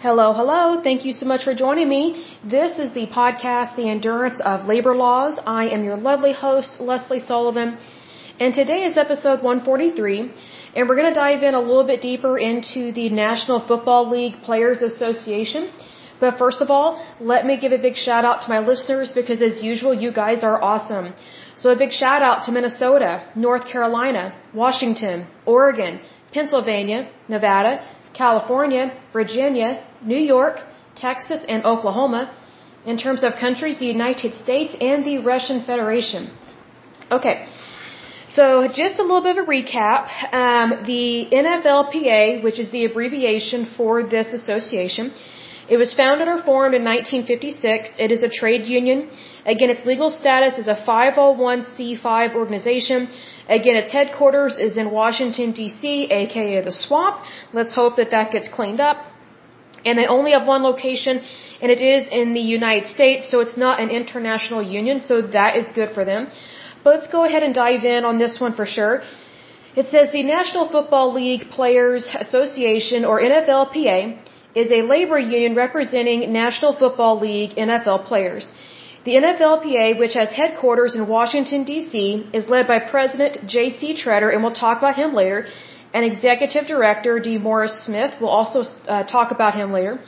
Hello, hello. Thank you so much for joining me. This is the podcast, The Endurance of Labor Laws. I am your lovely host, Lesley Sullivan. And today is episode 143. And we're going to dive in a little bit deeper into the National Football League Players Association. But first of all, let me give a big shout out to my listeners because as usual, you guys are awesome. So a big shout out to Minnesota, North Carolina, Washington, Oregon, Pennsylvania, Nevada, California, Virginia, New York, Texas, and Oklahoma in terms of countries, the United States and the Russian Federation. Okay. So just a little bit of a recap. Um, the NFLPA, which is the abbreviation for this association, it was founded or formed in 1956. It is a trade union. Again, its legal status is a 501c5 organization. Again, its headquarters is in Washington, D.C., aka the swamp. Let's hope that that gets cleaned up. And they only have one location, and it is in the United States, so it's not an international union, so that is good for them. But let's go ahead and dive in on this one for sure. It says the National Football League Players Association, or NFLPA, is a labor union representing National Football League NFL players. The NFLPA, which has headquarters in Washington, D.C., is led by President J.C. Tretter, and we'll talk about him later, and Executive Director DeMaurice Smith. We'll also uh, talk about him later.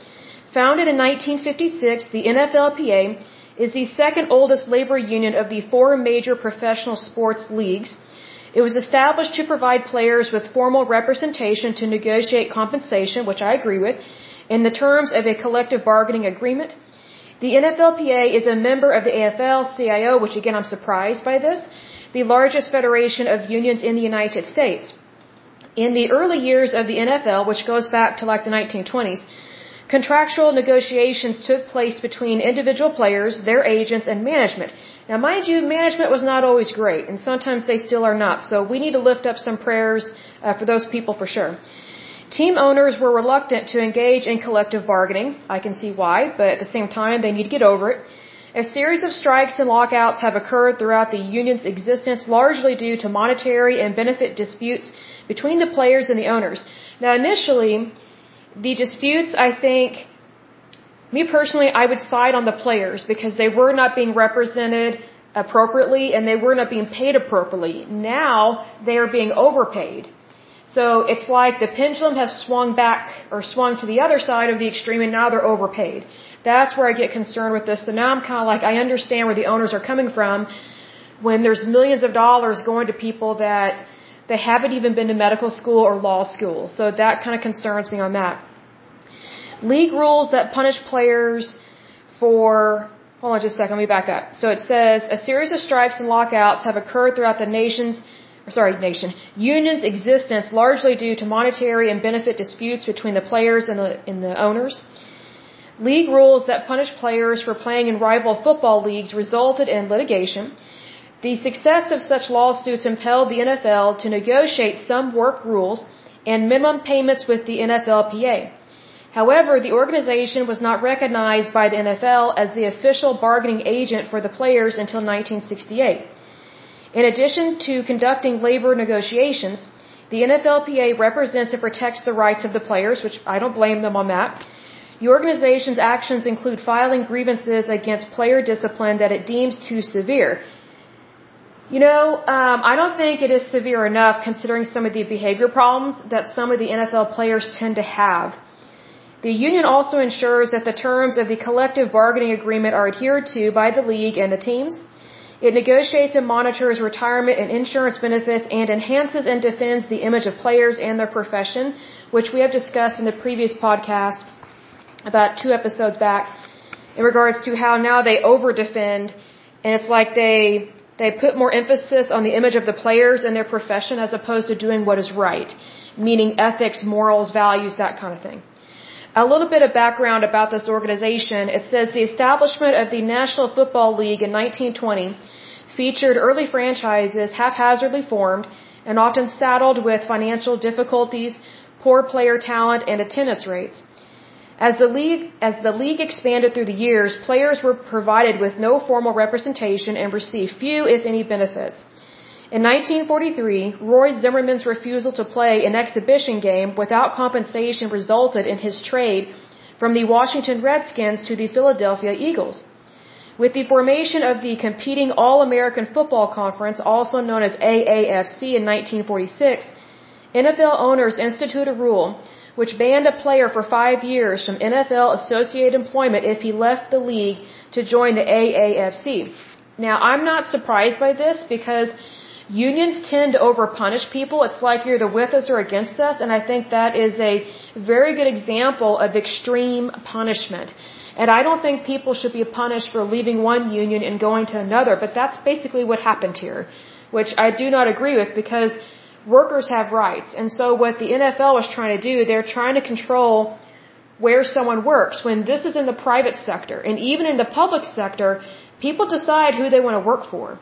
Founded in 1956, the NFLPA is the second oldest labor union of the four major professional sports leagues. It was established to provide players with formal representation to negotiate compensation, which I agree with, in the terms of a collective bargaining agreement. The NFLPA is a member of the AFL-CIO, which again I'm surprised by this, the largest federation of unions in the United States. In the early years of the NFL, which goes back to like the 1920s, contractual negotiations took place between individual players, their agents, and management. Now, mind you, management was not always great, and sometimes they still are not. So we need to lift up some prayers uh, for those people for sure. Team owners were reluctant to engage in collective bargaining. I can see why, but at the same time, they need to get over it. A series of strikes and lockouts have occurred throughout the union's existence, largely due to monetary and benefit disputes between the players and the owners. Now, initially, the disputes, I think, me personally, I would side on the players because they were not being represented appropriately and they were not being paid appropriately. Now, they are being overpaid. So it's like the pendulum has swung back or swung to the other side of the extreme and now they're overpaid. That's where I get concerned with this. So now I'm kind of like, I understand where the owners are coming from when there's millions of dollars going to people that they haven't even been to medical school or law school. So that kind of concerns me on that. League rules that punish players for, hold on just a second, let me back up. So it says, a series of strikes and lockouts have occurred throughout the nation's sorry, nation, union's existence largely due to monetary and benefit disputes between the players and the, and the owners. League rules that punish players for playing in rival football leagues resulted in litigation. The success of such lawsuits impelled the NFL to negotiate some work rules and minimum payments with the NFLPA. However, the organization was not recognized by the NFL as the official bargaining agent for the players until 1968. In addition to conducting labor negotiations, the NFLPA represents and protects the rights of the players, which I don't blame them on that. The organization's actions include filing grievances against player discipline that it deems too severe. You know, um, I don't think it is severe enough considering some of the behavior problems that some of the NFL players tend to have. The union also ensures that the terms of the collective bargaining agreement are adhered to by the league and the teams. It negotiates and monitors retirement and insurance benefits and enhances and defends the image of players and their profession, which we have discussed in the previous podcast about two episodes back in regards to how now they over defend and it's like they they put more emphasis on the image of the players and their profession as opposed to doing what is right, meaning ethics, morals, values, that kind of thing. A little bit of background about this organization. It says the establishment of the National Football League in 1920 featured early franchises haphazardly formed and often saddled with financial difficulties, poor player talent, and attendance rates. As the league, as the league expanded through the years, players were provided with no formal representation and received few, if any, benefits. In 1943, Roy Zimmerman's refusal to play an exhibition game without compensation resulted in his trade from the Washington Redskins to the Philadelphia Eagles. With the formation of the competing All-American Football Conference, also known as AAFC in 1946, NFL owners instituted a rule which banned a player for five years from NFL associated employment if he left the league to join the AAFC. Now, I'm not surprised by this because unions tend to overpunish people. It's like you're either with us or against us, and I think that is a very good example of extreme punishment. And I don't think people should be punished for leaving one union and going to another, but that's basically what happened here, which I do not agree with because workers have rights. And so what the NFL was trying to do, they're trying to control where someone works when this is in the private sector. And even in the public sector, people decide who they want to work for.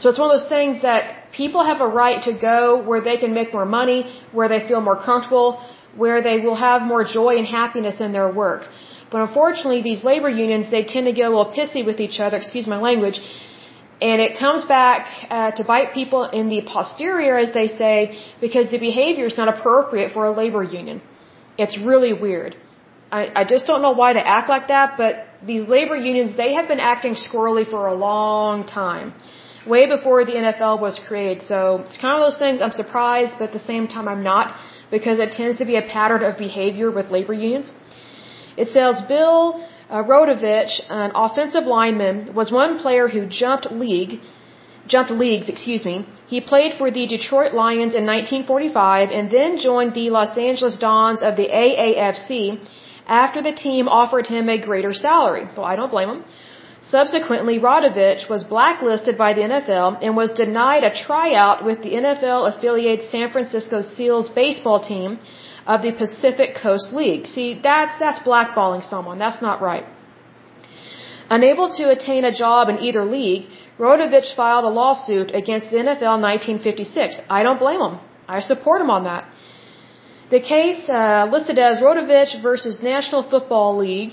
So it's one of those things that people have a right to go where they can make more money, where they feel more comfortable, where they will have more joy and happiness in their work. But unfortunately, these labor unions, they tend to get a little pissy with each other, excuse my language, and it comes back uh, to bite people in the posterior, as they say, because the behavior is not appropriate for a labor union. It's really weird. I, I just don't know why they act like that, but these labor unions, they have been acting squirrely for a long time. Way before the NFL was created. So it's kind of those things I'm surprised, but at the same time I'm not, because it tends to be a pattern of behavior with labor unions. It says Bill uh, Radovich, an offensive lineman, was one player who jumped league, jumped leagues, excuse me. He played for the Detroit Lions in 1945 and then joined the Los Angeles Dons of the AAFC after the team offered him a greater salary. Well, I don't blame him. Subsequently, Radovich was blacklisted by the NFL and was denied a tryout with the NFL affiliated San Francisco Seals baseball team of the Pacific Coast League. See, that's, that's blackballing someone. That's not right. Unable to attain a job in either league, Radovich filed a lawsuit against the NFL in 1956. I don't blame him. I support him on that. The case, uh, listed as Radovich versus National Football League,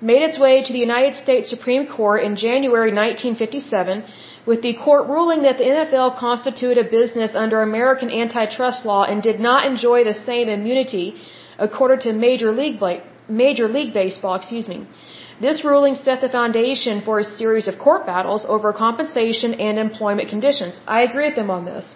made its way to the United States Supreme Court in January 1957 with the court ruling that the NFL constituted a business under American antitrust law and did not enjoy the same immunity accorded to Major League, Major League Baseball, excuse me. This ruling set the foundation for a series of court battles over compensation and employment conditions. I agree with them on this.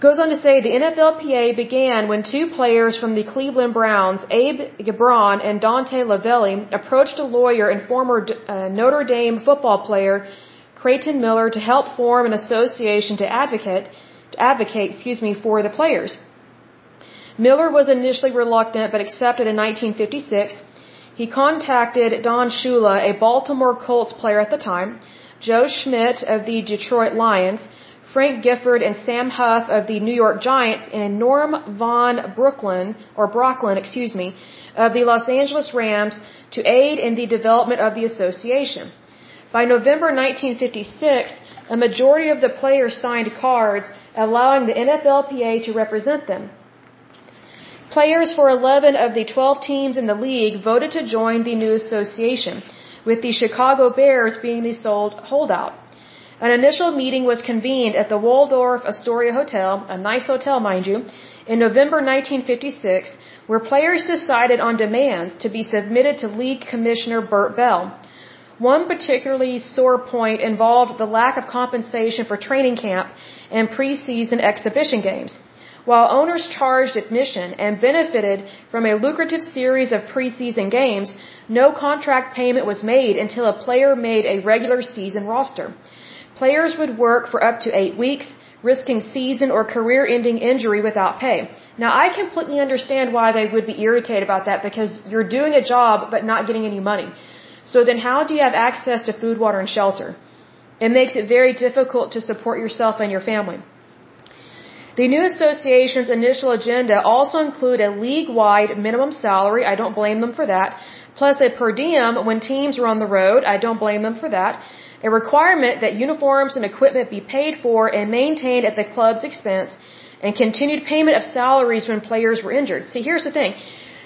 Goes on to say the NFLPA began when two players from the Cleveland Browns, Abe Gibron and Dante Lavelli, approached a lawyer and former uh, Notre Dame football player Creighton Miller to help form an association to advocate, to advocate, excuse me, for the players. Miller was initially reluctant but accepted in 1956. He contacted Don Shula, a Baltimore Colts player at the time, Joe Schmidt of the Detroit Lions, Frank Gifford and Sam Huff of the New York Giants, and Norm Von Brooklyn, or Brocklin, excuse me, of the Los Angeles Rams to aid in the development of the association. By November 1956, a majority of the players signed cards allowing the NFLPA to represent them. Players for 11 of the 12 teams in the league voted to join the new association, with the Chicago Bears being the sole holdout. An initial meeting was convened at the Waldorf Astoria Hotel, a nice hotel, mind you, in November 1956, where players decided on demands to be submitted to League Commissioner Bert Bell. One particularly sore point involved the lack of compensation for training camp and preseason exhibition games. While owners charged admission and benefited from a lucrative series of preseason games, no contract payment was made until a player made a regular season roster. Players would work for up to eight weeks, risking season or career ending injury without pay. Now I completely understand why they would be irritated about that because you're doing a job but not getting any money. So then how do you have access to food, water, and shelter? It makes it very difficult to support yourself and your family. The new association's initial agenda also include a league-wide minimum salary, I don't blame them for that, plus a per diem when teams are on the road, I don't blame them for that, a requirement that uniforms and equipment be paid for and maintained at the club's expense, and continued payment of salaries when players were injured. See, here's the thing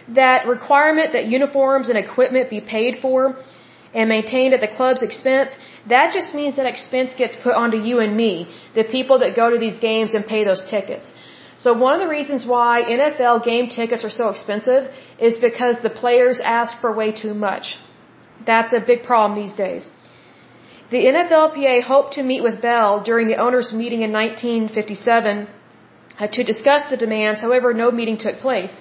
that requirement that uniforms and equipment be paid for and maintained at the club's expense, that just means that expense gets put onto you and me, the people that go to these games and pay those tickets. So one of the reasons why NFL game tickets are so expensive is because the players ask for way too much. That's a big problem these days. The NFLPA hoped to meet with Bell during the owners' meeting in 1957 uh, to discuss the demands, however, no meeting took place.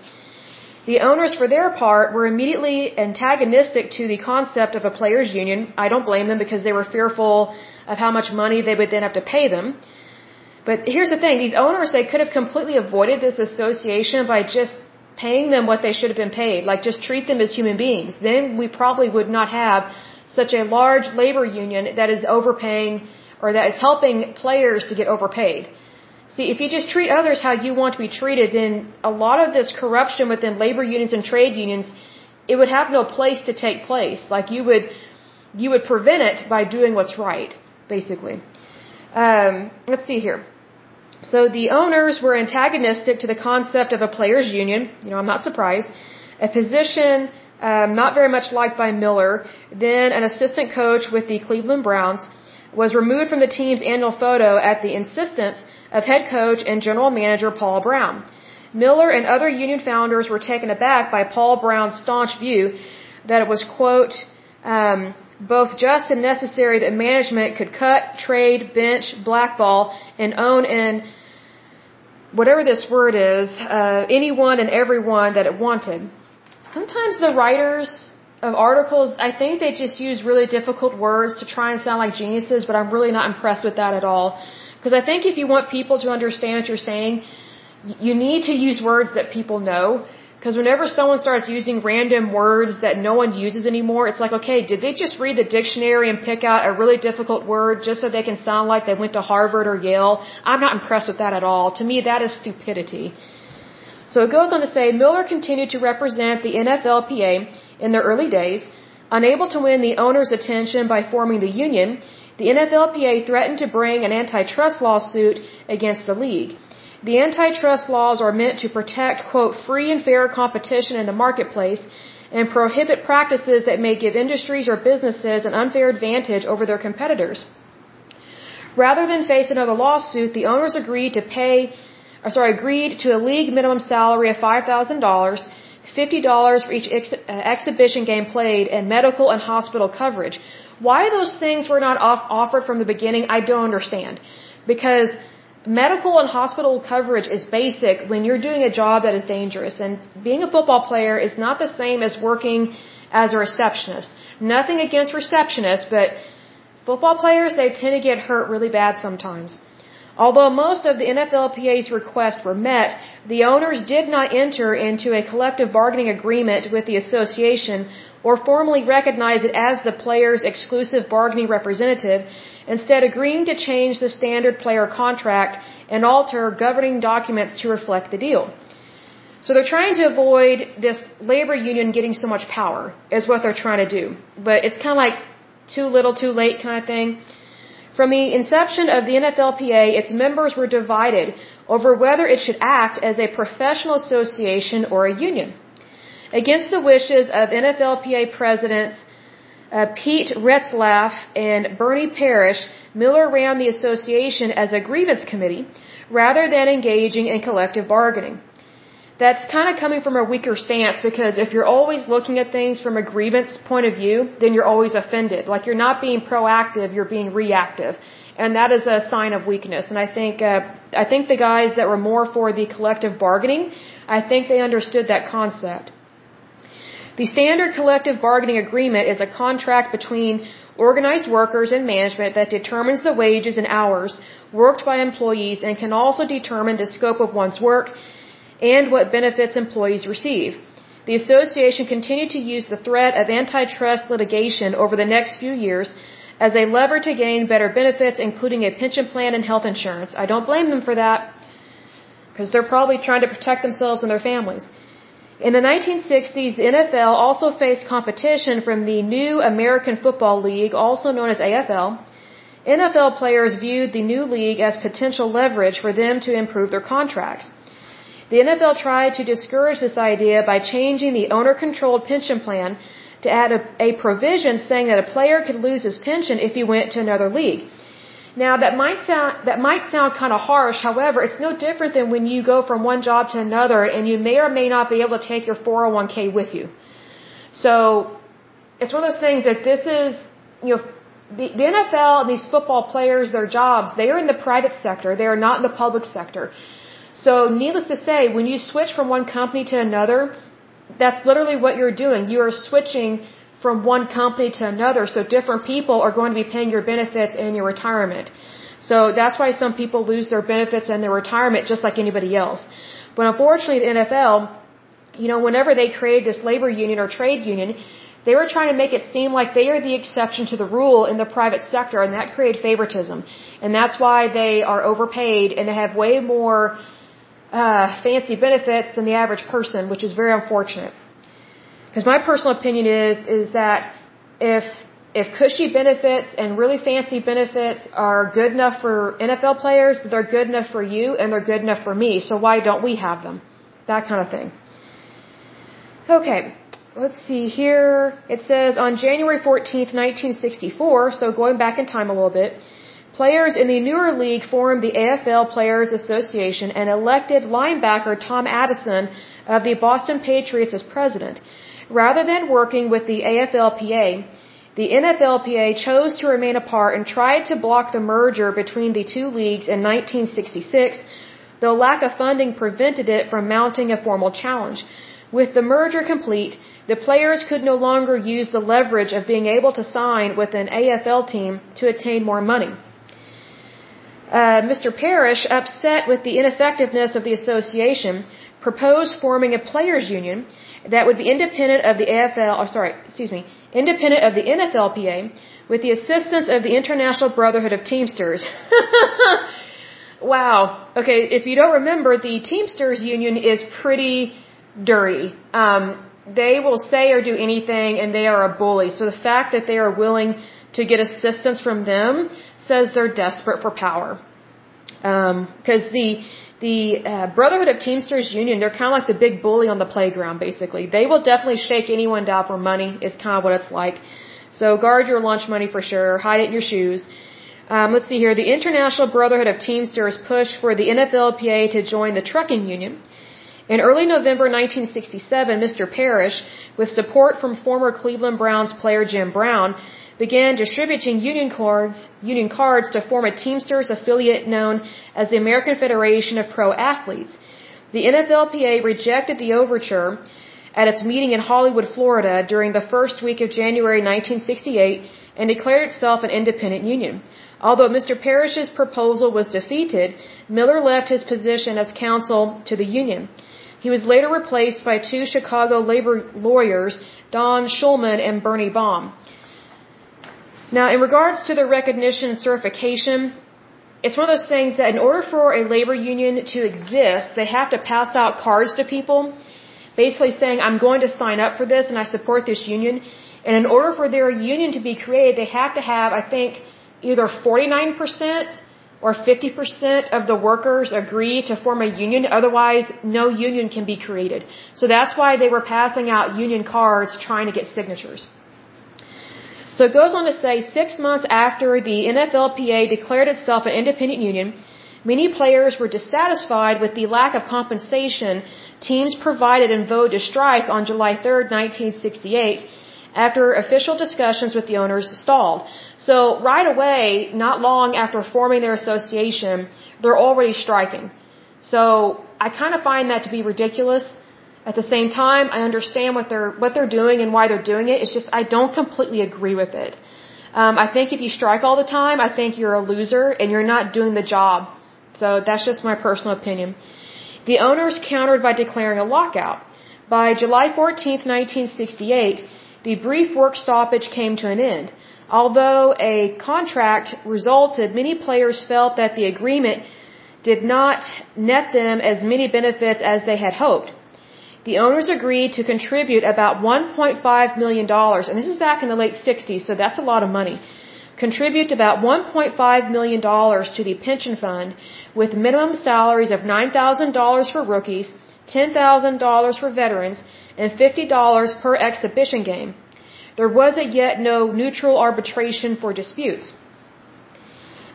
The owners, for their part, were immediately antagonistic to the concept of a players' union. I don't blame them because they were fearful of how much money they would then have to pay them. But here's the thing, these owners, they could have completely avoided this association by just paying them what they should have been paid, like just treat them as human beings. Then we probably would not have such a large labor union that is overpaying or that is helping players to get overpaid. See, if you just treat others how you want to be treated, then a lot of this corruption within labor unions and trade unions, it would have no place to take place. Like you would, you would prevent it by doing what's right, basically. Um, let's see here. So the owners were antagonistic to the concept of a players union. You know, I'm not surprised. A position um, not very much liked by Miller, then an assistant coach with the Cleveland Browns, was removed from the team's annual photo at the insistence of head coach and general manager Paul Brown. Miller and other union founders were taken aback by Paul Brown's staunch view that it was, quote, um, both just and necessary that management could cut, trade, bench, blackball, and own in whatever this word is, uh, anyone and everyone that it wanted. Sometimes the writers of articles, I think they just use really difficult words to try and sound like geniuses, but I'm really not impressed with that at all. Because I think if you want people to understand what you're saying, you need to use words that people know. Because whenever someone starts using random words that no one uses anymore, it's like, okay, did they just read the dictionary and pick out a really difficult word just so they can sound like they went to Harvard or Yale? I'm not impressed with that at all. To me, that is stupidity. So it goes on to say, Miller continued to represent the NFLPA in their early days. Unable to win the owner's attention by forming the union, the NFLPA threatened to bring an antitrust lawsuit against the league. The antitrust laws are meant to protect, quote, free and fair competition in the marketplace and prohibit practices that may give industries or businesses an unfair advantage over their competitors. Rather than face another lawsuit, the owners agreed to pay, or sorry, agreed to a league minimum salary of $5,000, $50 for each ex- uh, exhibition game played, and medical and hospital coverage. Why those things were not off- offered from the beginning, I don't understand. Because medical and hospital coverage is basic when you're doing a job that is dangerous. And being a football player is not the same as working as a receptionist. Nothing against receptionists, but football players, they tend to get hurt really bad sometimes. Although most of the NFLPA's requests were met, the owners did not enter into a collective bargaining agreement with the association or formally recognize it as the player's exclusive bargaining representative instead agreeing to change the standard player contract and alter governing documents to reflect the deal. So they're trying to avoid this labor union getting so much power, is what they're trying to do. But it's kind of like too little, too late kind of thing. From the inception of the NFLPA, its members were divided over whether it should act as a professional association or a union. Against the wishes of NFLPA presidents uh, Pete Retzlaff and Bernie Parrish, Miller ran the association as a grievance committee rather than engaging in collective bargaining. That's kind of coming from a weaker stance because if you're always looking at things from a grievance point of view, then you're always offended. Like you're not being proactive, you're being reactive. And that is a sign of weakness. And I think, uh, I think the guys that were more for the collective bargaining, I think they understood that concept. The standard collective bargaining agreement is a contract between organized workers and management that determines the wages and hours worked by employees and can also determine the scope of one's work and what benefits employees receive. The association continued to use the threat of antitrust litigation over the next few years as a lever to gain better benefits, including a pension plan and health insurance. I don't blame them for that because they're probably trying to protect themselves and their families. In the 1960s, the NFL also faced competition from the new American Football League, also known as AFL. NFL players viewed the new league as potential leverage for them to improve their contracts. The NFL tried to discourage this idea by changing the owner controlled pension plan to add a, a, provision saying that a player could lose his pension if he went to another league. Now that might sound that might sound kind of harsh. However, it's no different than when you go from one job to another and you may or may not be able to take your 401k with you. So it's one of those things that this is, you know, the, the NFL and these football players, their jobs, they are in the private sector. They are not in the public sector. So needless to say, when you switch from one company to another, that's literally what you're doing. You are switching from one company to another. So different people are going to be paying your benefits and your retirement. So that's why some people lose their benefits and their retirement just like anybody else. But unfortunately, the NFL, you know, whenever they create this labor union or trade union, they were trying to make it seem like they are the exception to the rule in the private sector, and that created favoritism. And that's why they are overpaid and they have way more uh, fancy benefits than the average person, which is very unfortunate. Because my personal opinion is is that if if cushy benefits and really fancy benefits are good enough for NFL players, they're good enough for you and they're good enough for me. So why don't we have them? That kind of thing. Okay, let's see here. It says on January 14th, 1964, so going back in time a little bit, players in the newer league formed the AFL Players Association and elected linebacker Tom Addison of the Boston Patriots as president. Rather than working with the AFLPA, the NFLPA chose to remain apart and tried to block the merger between the two leagues in 1966, though lack of funding prevented it from mounting a formal challenge. With the merger complete, the players could no longer use the leverage of being able to sign with an AFL team to attain more money. Uh, Mr. Parrish, upset with the ineffectiveness of the association, proposed forming a players' union that would be independent of the AFL, or sorry, excuse me, independent of the NFLPA with the assistance of the International Brotherhood of Teamsters. wow. Okay, if you don't remember, the Teamsters Union is pretty dirty. Um, they will say or do anything and they are a bully. So the fact that they are willing to get assistance from them says they're desperate for power. Because um, the the uh, Brotherhood of Teamsters Union, they're kind of like the big bully on the playground, basically. They will definitely shake anyone down for money, is kind of what it's like. So guard your lunch money for sure, hide it in your shoes. Um, let's see here. The International Brotherhood of Teamsters pushed for the NFLPA to join the trucking union. In early November 1967, Mr. Parrish, with support from former Cleveland Browns player Jim Brown, began distributing union cards, union cards to form a Teamsters affiliate known as the American Federation of Pro Athletes. The NFLPA rejected the overture at its meeting in Hollywood, Florida during the first week of January 1968 and declared itself an independent union. Although Mr. Parrish's proposal was defeated, Miller left his position as counsel to the union. He was later replaced by two Chicago labor lawyers, Don Schulman and Bernie Baum. Now, in regards to the recognition and certification, it's one of those things that in order for a labor union to exist, they have to pass out cards to people, basically saying, I'm going to sign up for this and I support this union. And in order for their union to be created, they have to have, I think, either 49% or 50% of the workers agree to form a union. Otherwise, no union can be created. So that's why they were passing out union cards trying to get signatures. So it goes on to say six months after the NFLPA declared itself an independent union, many players were dissatisfied with the lack of compensation teams provided and voted to strike on July 3, 1968, after official discussions with the owners stalled. So right away, not long after forming their association, they're already striking. So I kind of find that to be ridiculous at the same time, I understand what they're what they're doing and why they're doing it. It's just I don't completely agree with it. Um, I think if you strike all the time, I think you're a loser and you're not doing the job. So that's just my personal opinion. The owners countered by declaring a lockout. By July 14, 1968, the brief work stoppage came to an end. Although a contract resulted, many players felt that the agreement did not net them as many benefits as they had hoped the owners agreed to contribute about $1.5 million, and this is back in the late 60s, so that's a lot of money. Contribute about $1.5 million to the pension fund with minimum salaries of $9,000 for rookies, $10,000 for veterans, and $50 per exhibition game. There was as yet no neutral arbitration for disputes.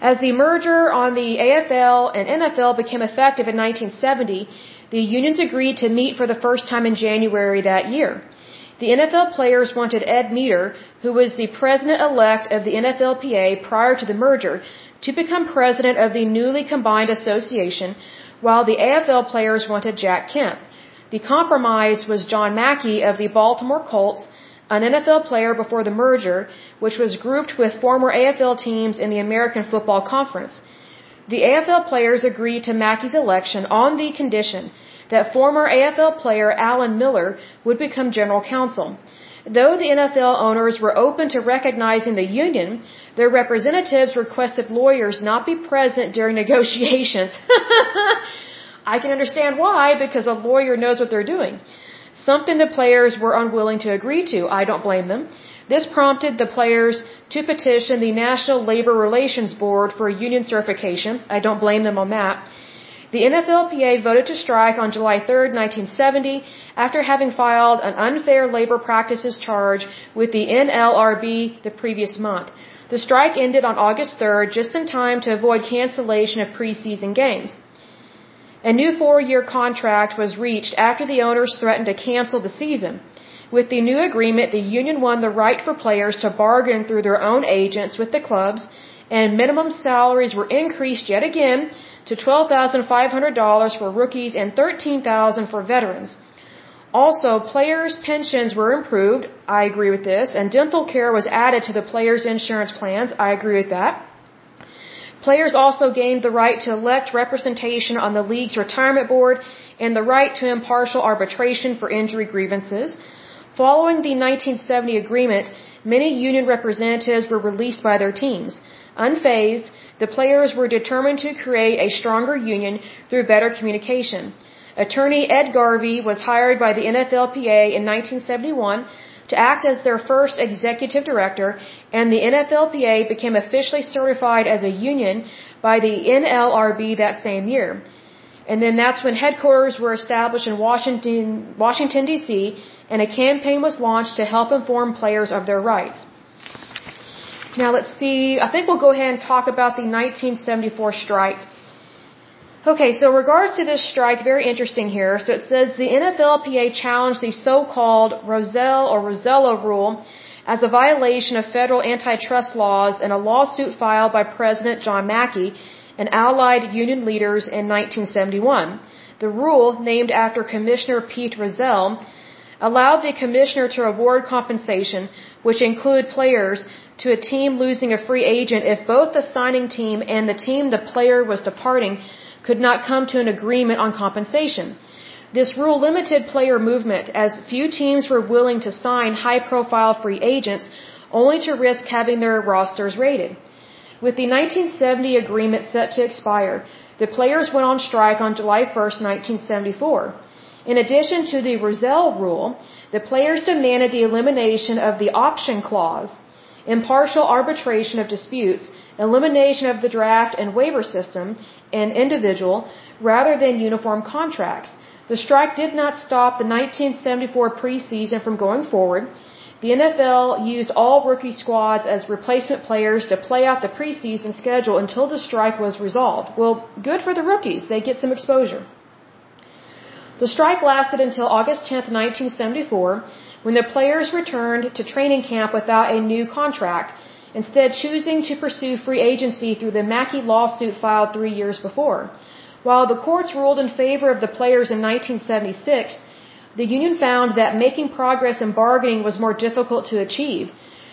As the merger on the AFL and NFL became effective in 1970, the unions agreed to meet for the first time in January that year. The NFL players wanted Ed Meador, who was the president elect of the NFLPA prior to the merger, to become president of the newly combined association, while the AFL players wanted Jack Kemp. The compromise was John Mackey of the Baltimore Colts, an NFL player before the merger, which was grouped with former AFL teams in the American Football Conference. The AFL players agreed to Mackey's election on the condition that former AFL player Alan Miller would become general counsel. Though the NFL owners were open to recognizing the union, their representatives requested lawyers not be present during negotiations. I can understand why, because a lawyer knows what they're doing. Something the players were unwilling to agree to. I don't blame them. This prompted the players to petition the National Labor Relations Board for union certification. I don't blame them on that. The NFLPA voted to strike on July 3, 1970, after having filed an unfair labor practices charge with the NLRB the previous month. The strike ended on August 3rd, just in time to avoid cancellation of preseason games. A new four-year contract was reached after the owners threatened to cancel the season. With the new agreement, the union won the right for players to bargain through their own agents with the clubs, and minimum salaries were increased yet again to $12,500 for rookies and $13,000 for veterans. Also, players' pensions were improved. I agree with this. And dental care was added to the players' insurance plans. I agree with that. Players also gained the right to elect representation on the league's retirement board and the right to impartial arbitration for injury grievances. Following the 1970 agreement, many union representatives were released by their teams. Unfazed, the players were determined to create a stronger union through better communication. Attorney Ed Garvey was hired by the NFLPA in 1971 to act as their first executive director, and the NFLPA became officially certified as a union by the NLRB that same year. And then that's when headquarters were established in Washington, Washington D.C., and a campaign was launched to help inform players of their rights. Now let's see, I think we'll go ahead and talk about the 1974 strike. Okay, so regards to this strike, very interesting here. So it says the NFLPA challenged the so-called Rozelle or Rosello rule as a violation of federal antitrust laws in a lawsuit filed by President John Mackey and allied union leaders in 1971. The rule, named after Commissioner Pete Rozelle, allowed the commissioner to award compensation, which include players to a team losing a free agent if both the signing team and the team the player was departing could not come to an agreement on compensation. This rule limited player movement as few teams were willing to sign high profile free agents only to risk having their rosters raided. With the 1970 agreement set to expire, the players went on strike on July 1, 1974. In addition to the Rozelle rule, the players demanded the elimination of the option clause impartial arbitration of disputes, elimination of the draft and waiver system, and individual rather than uniform contracts. The strike did not stop the 1974 preseason from going forward. The NFL used all rookie squads as replacement players to play out the preseason schedule until the strike was resolved. Well, good for the rookies. They get some exposure. The strike lasted until August 10, 1974, when the players returned to training camp without a new contract, instead choosing to pursue free agency through the Mackey lawsuit filed three years before. While the courts ruled in favor of the players in 1976, the union found that making progress in bargaining was more difficult to achieve.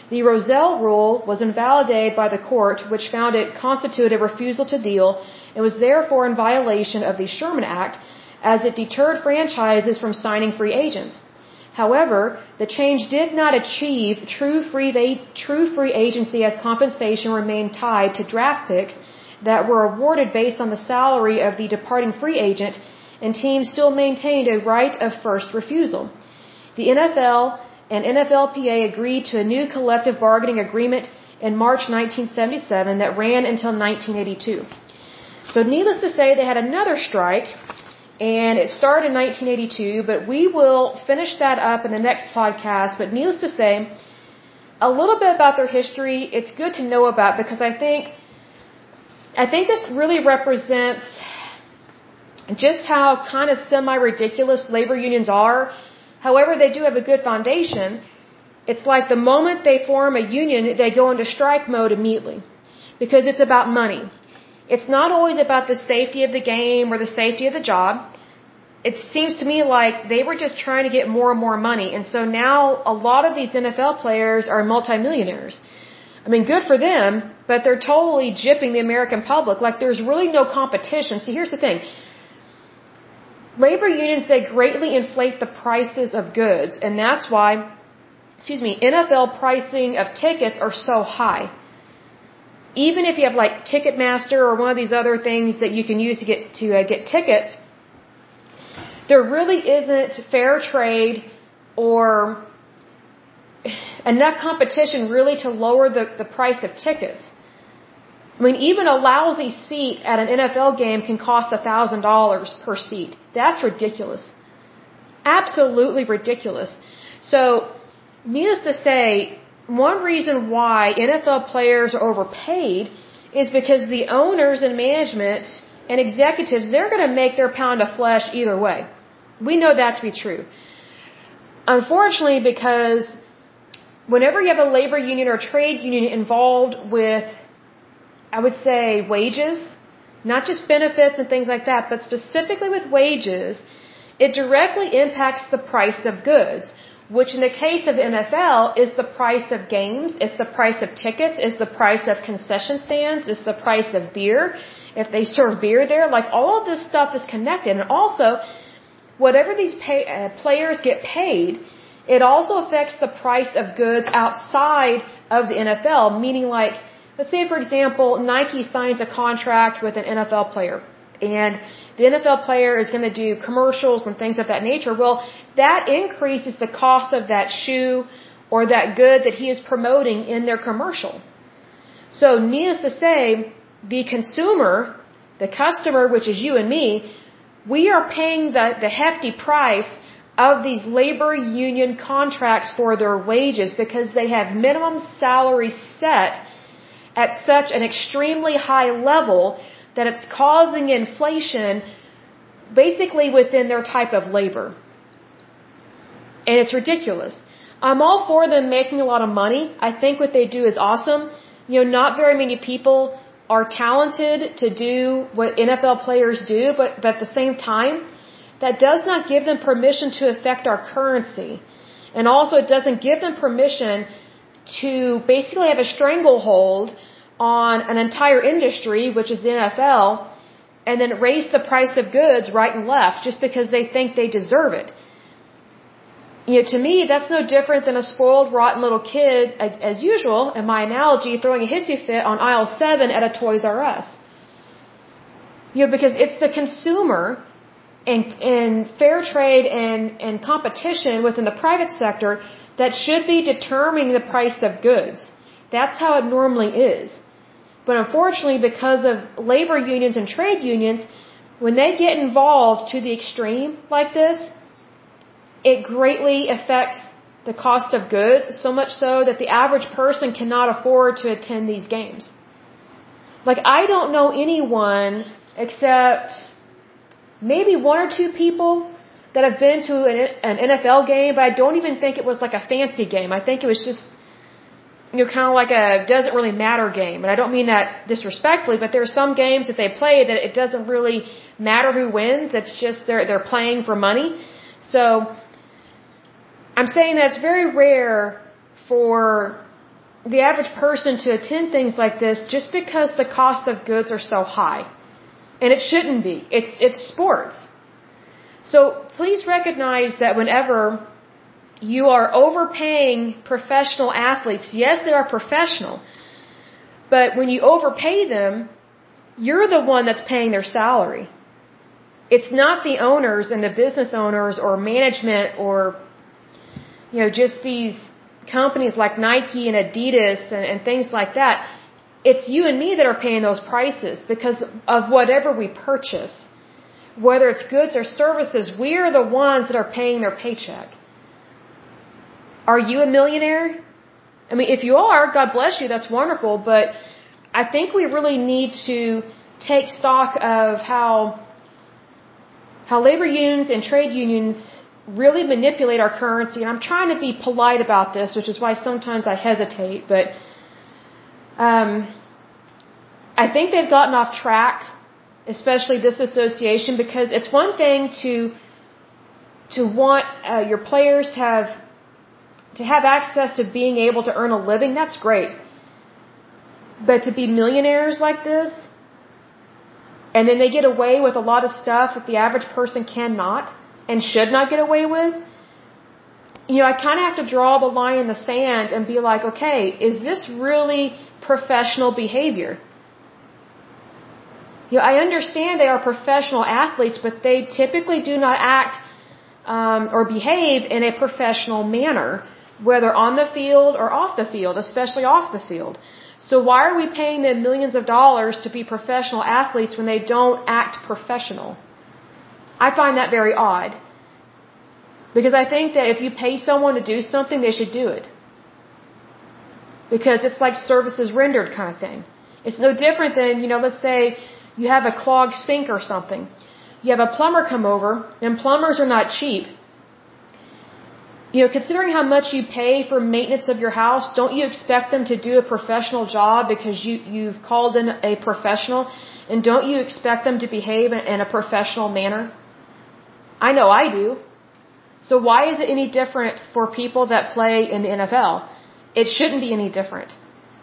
The Rozelle rule was invalidated by the court, which found it constituted a refusal to deal and was therefore in violation of the Sherman Act as it deterred franchises from signing free agents. However, the change did not achieve true free, true free agency as compensation remained tied to draft picks that were awarded based on the salary of the departing free agent, and teams still maintained a right of first refusal. The NFL and NFLPA agreed to a new collective bargaining agreement in March 1977 that ran until 1982. So needless to say, they had another strike and it started in 1982, but we will finish that up in the next podcast. But needless to say, a little bit about their history, it's good to know about because I think I think this really represents just how kind of semi ridiculous labor unions are. However, they do have a good foundation. It's like the moment they form a union, they go into strike mode immediately because it's about money. It's not always about the safety of the game or the safety of the job. It seems to me like they were just trying to get more and more money. And so now a lot of these NFL players are multimillionaires. I mean, good for them, but they're totally gypping the American public. Like there's really no competition. See, here's the thing. Labor unions, they greatly inflate the prices of goods, and that's why, excuse me, NFL pricing of tickets are so high. Even if you have like Ticketmaster or one of these other things that you can use to get to uh, get tickets, there really isn't fair trade or enough competition really to lower the, the price of tickets. I mean, even a lousy seat at an NFL game can cost $1,000 per seat. That's ridiculous. Absolutely ridiculous. So, needless to say, one reason why NFL players are overpaid is because the owners and management and executives, they're going to make their pound of flesh either way. We know that to be true. Unfortunately, because whenever you have a labor union or trade union involved with, I would say, wages, not just benefits and things like that, but specifically with wages, it directly impacts the price of goods, which in the case of NFL is the price of games, it's the price of tickets, it's the price of concession stands, it's the price of beer, if they serve beer there, like all of this stuff is connected. And also, whatever these pay, uh, players get paid, it also affects the price of goods outside of the NFL, meaning like, let's say for example, Nike signs a contract with an NFL player and the NFL player is going to do commercials and things of that nature. Well, that increases the cost of that shoe or that good that he is promoting in their commercial. So needless to say, the consumer, the customer, which is you and me, we are paying the, the hefty price of these labor union contracts for their wages because they have minimum salaries set at such an extremely high level that it's causing inflation basically within their type of labor. And it's ridiculous. I'm all for them making a lot of money. I think what they do is awesome. You know, not very many people are talented to do what NFL players do, but, but at the same time, that does not give them permission to affect our currency. And also it doesn't give them permission to basically have a stranglehold on an entire industry, which is the NFL, and then raise the price of goods right and left just because they think they deserve it you know, to me, that's no different than a spoiled, rotten little kid, as usual, in my analogy, throwing a hissy fit on aisle seven at a Toys R Us. You know, because it's the consumer and, and fair trade and, and competition within the private sector that should be determining the price of goods. That's how it normally is. But unfortunately, because of labor unions and trade unions, when they get involved to the extreme like this, it greatly affects the cost of goods, so much so that the average person cannot afford to attend these games. Like, I don't know anyone except maybe one or two people that have been to an, NFL game, but I don't even think it was like a fancy game. I think it was just, you know, kind of like a doesn't really matter game. And I don't mean that disrespectfully, but there are some games that they play that it doesn't really matter who wins. It's just they're, they're playing for money. So, I'm saying that it's very rare for the average person to attend things like this just because the cost of goods are so high. And it shouldn't be. It's, it's sports. So please recognize that whenever you are overpaying professional athletes, yes, they are professional, but when you overpay them, you're the one that's paying their salary. It's not the owners and the business owners or management or you know, just these companies like Nike and Adidas and, and things like that, it's you and me that are paying those prices because of whatever we purchase. Whether it's goods or services, we're the ones that are paying their paycheck. Are you a millionaire? I mean, if you are, God bless you, that's wonderful, but I think we really need to take stock of how how labor unions and trade unions really manipulate our currency. And I'm trying to be polite about this, which is why sometimes I hesitate. But um, I think they've gotten off track, especially this association, because it's one thing to to want uh, your players have to have access to being able to earn a living. That's great, but to be millionaires like this, and then they get away with a lot of stuff that the average person cannot and should not get away with. You know, I kind of have to draw the line in the sand and be like, okay, is this really professional behavior? You know, I understand they are professional athletes, but they typically do not act um, or behave in a professional manner, whether on the field or off the field, especially off the field. So why are we paying them millions of dollars to be professional athletes when they don't act professional? I find that very odd. Because I think that if you pay someone to do something, they should do it. Because it's like services rendered kind of thing. It's no different than, you know, let's say you have a clogged sink or something. You have a plumber come over, and plumbers are not cheap you know, considering how much you pay for maintenance of your house, don't you expect them to do a professional job because you, you've called in a professional? And don't you expect them to behave in a professional manner? I know I do. So why is it any different for people that play in the NFL? It shouldn't be any different.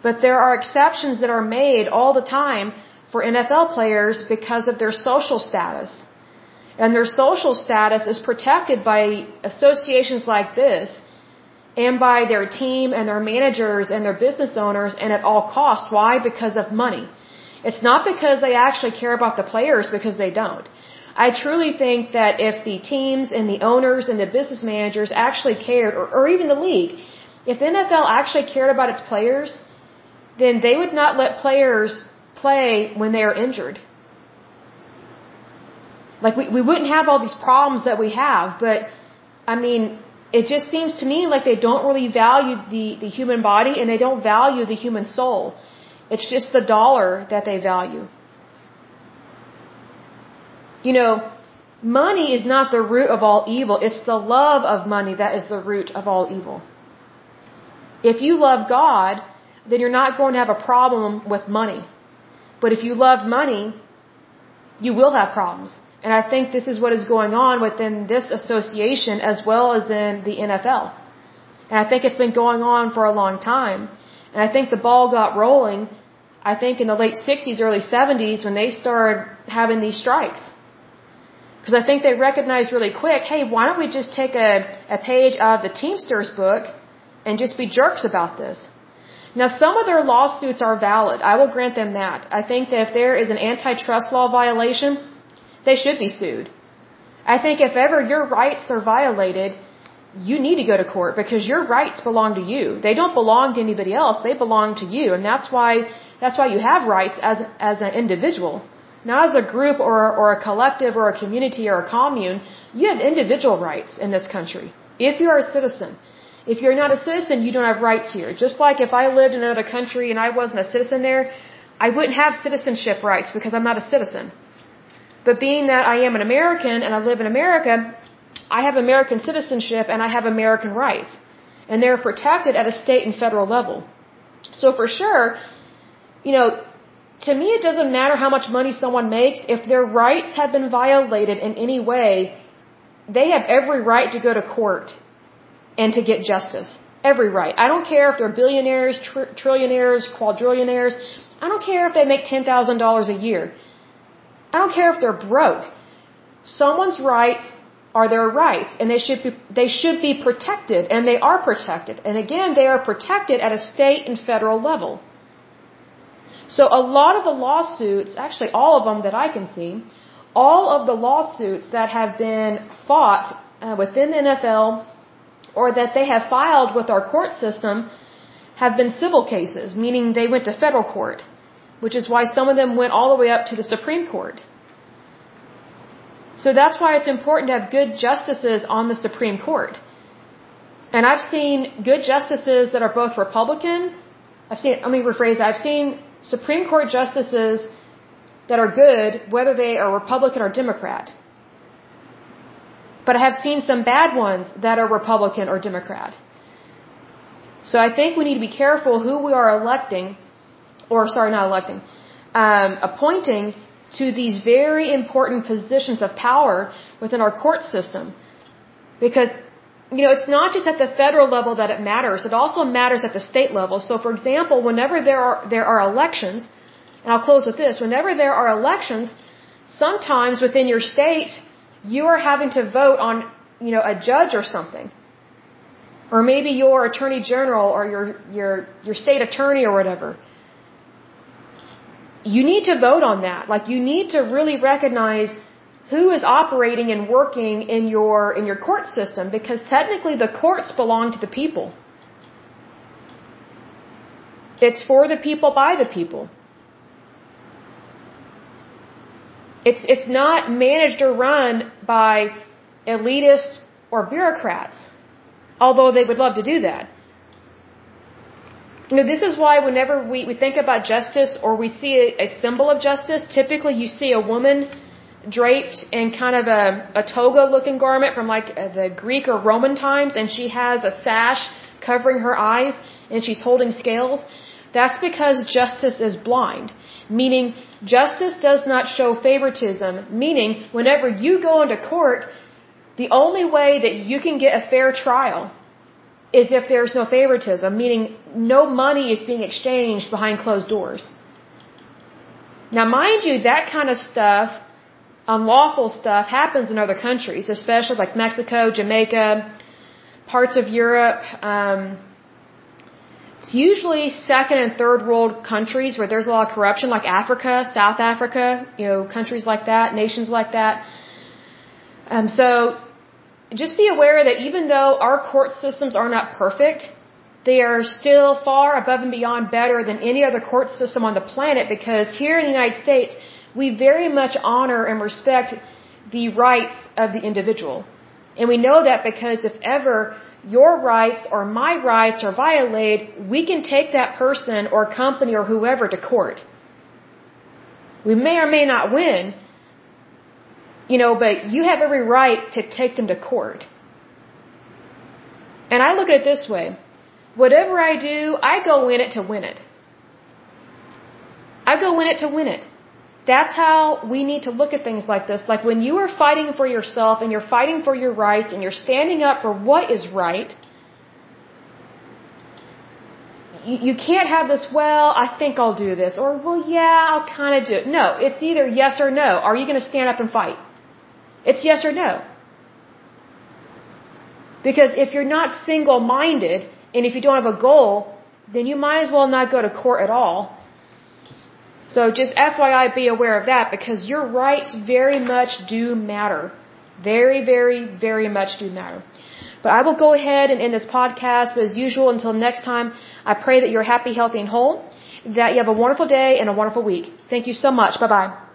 But there are exceptions that are made all the time for NFL players because of their social status and their social status is protected by associations like this and by their team and their managers and their business owners and at all cost. Why? Because of money. It's not because they actually care about the players because they don't. I truly think that if the teams and the owners and the business managers actually cared, or, or even the league, if the NFL actually cared about its players, then they would not let players play when they are injured. Like we, we wouldn't have all these problems that we have, but I mean, it just seems to me like they don't really value the, the human body and they don't value the human soul. It's just the dollar that they value. You know, money is not the root of all evil. It's the love of money that is the root of all evil. If you love God, then you're not going to have a problem with money. But if you love money, you will have problems. And I think this is what is going on within this association as well as in the NFL. And I think it's been going on for a long time. And I think the ball got rolling, I think in the late 60s, early 70s when they started having these strikes. Because I think they recognized really quick, hey, why don't we just take a, a page out of the Teamsters book and just be jerks about this? Now, some of their lawsuits are valid. I will grant them that. I think that if there is an antitrust law violation, they should be sued. I think if ever your rights are violated, you need to go to court because your rights belong to you. They don't belong to anybody else. They belong to you. And that's why, that's why you have rights as, as an individual. Not as a group or, or a collective or a community or a commune. You have individual rights in this country. If you're a citizen. If you're not a citizen, you don't have rights here. Just like if I lived in another country and I wasn't a citizen there, I wouldn't have citizenship rights because I'm not a citizen. But being that I am an American and I live in America, I have American citizenship and I have American rights. And they're protected at a state and federal level. So for sure, you know, to me it doesn't matter how much money someone makes. If their rights have been violated in any way, they have every right to go to court and to get justice. Every right. I don't care if they're billionaires, tr trillionaires, quadrillionaires. I don't care if they make $10,000 a year. I don't care if they're broke. Someone's rights are their rights and they should be they should be protected and they are protected. And again, they are protected at a state and federal level. So a lot of the lawsuits, actually all of them that I can see, all of the lawsuits that have been fought uh, within the NFL or that they have filed with our court system have been civil cases, meaning they went to federal court which is why some of them went all the way up to the Supreme Court. So that's why it's important to have good justices on the Supreme Court. And I've seen good justices that are both Republican. I've seen, let me rephrase, I've seen Supreme Court justices that are good, whether they are Republican or Democrat. But I have seen some bad ones that are Republican or Democrat. So I think we need to be careful who we are electing, or sorry, not electing, um, appointing to these very important positions of power within our court system. Because, you know, it's not just at the federal level that it matters, it also matters at the state level. So for example, whenever there are, there are elections, and I'll close with this, whenever there are elections, sometimes within your state, you are having to vote on, you know, a judge or something. Or maybe your attorney general or your, your, your state attorney or whatever you need to vote on that. Like you need to really recognize who is operating and working in your in your court system because technically the courts belong to the people. It's for the people by the people. It's it's not managed or run by elitists or bureaucrats. Although they would love to do that. You know, this is why whenever we, we think about justice or we see a, a symbol of justice, typically you see a woman draped in kind of a, a toga looking garment from like uh, the Greek or Roman times and she has a sash covering her eyes and she's holding scales. That's because justice is blind. Meaning, justice does not show favoritism. Meaning, whenever you go into court, the only way that you can get a fair trial is if there's no favoritism, meaning no money is being exchanged behind closed doors. Now, mind you, that kind of stuff, unlawful stuff, happens in other countries, especially like Mexico, Jamaica, parts of Europe. Um, it's usually second and third world countries where there's a lot of corruption, like Africa, South Africa, you know, countries like that, nations like that. Um, so just be aware that even though our court systems are not perfect, they are still far above and beyond better than any other court system on the planet because here in the United States, we very much honor and respect the rights of the individual. And we know that because if ever your rights or my rights are violated, we can take that person or company or whoever to court. We may or may not win, you know, but you have every right to take them to court. And I look at it this way. Whatever I do, I go in it to win it. I go in it to win it. That's how we need to look at things like this. Like when you are fighting for yourself and you're fighting for your rights and you're standing up for what is right, you, can't have this, well, I think I'll do this, or, well, yeah, I'll kind of do it. No, it's either yes or no. Are you going to stand up and fight? It's yes or no. Because if you're not single minded and if you don't have a goal, then you might as well not go to court at all. So just FYI, be aware of that because your rights very much do matter. Very, very, very much do matter. But I will go ahead and end this podcast. But as usual, until next time, I pray that you're happy, healthy, and whole. That you have a wonderful day and a wonderful week. Thank you so much. Bye bye.